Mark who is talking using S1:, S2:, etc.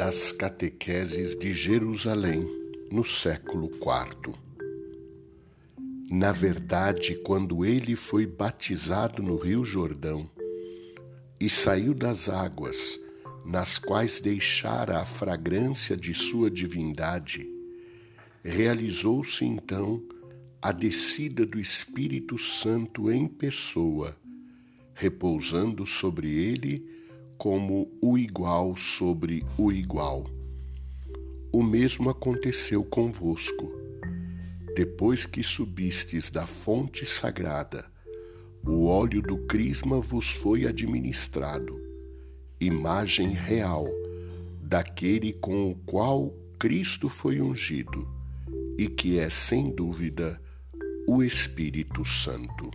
S1: das catequeses de Jerusalém no século IV. Na verdade, quando ele foi batizado no Rio Jordão e saiu das águas, nas quais deixara a fragrância de sua divindade, realizou-se então a descida do Espírito Santo em pessoa, repousando sobre ele como o igual sobre o igual. O mesmo aconteceu convosco depois que subistes da fonte sagrada, o óleo do crisma vos foi administrado, imagem real daquele com o qual Cristo foi ungido e que é, sem dúvida, o Espírito Santo.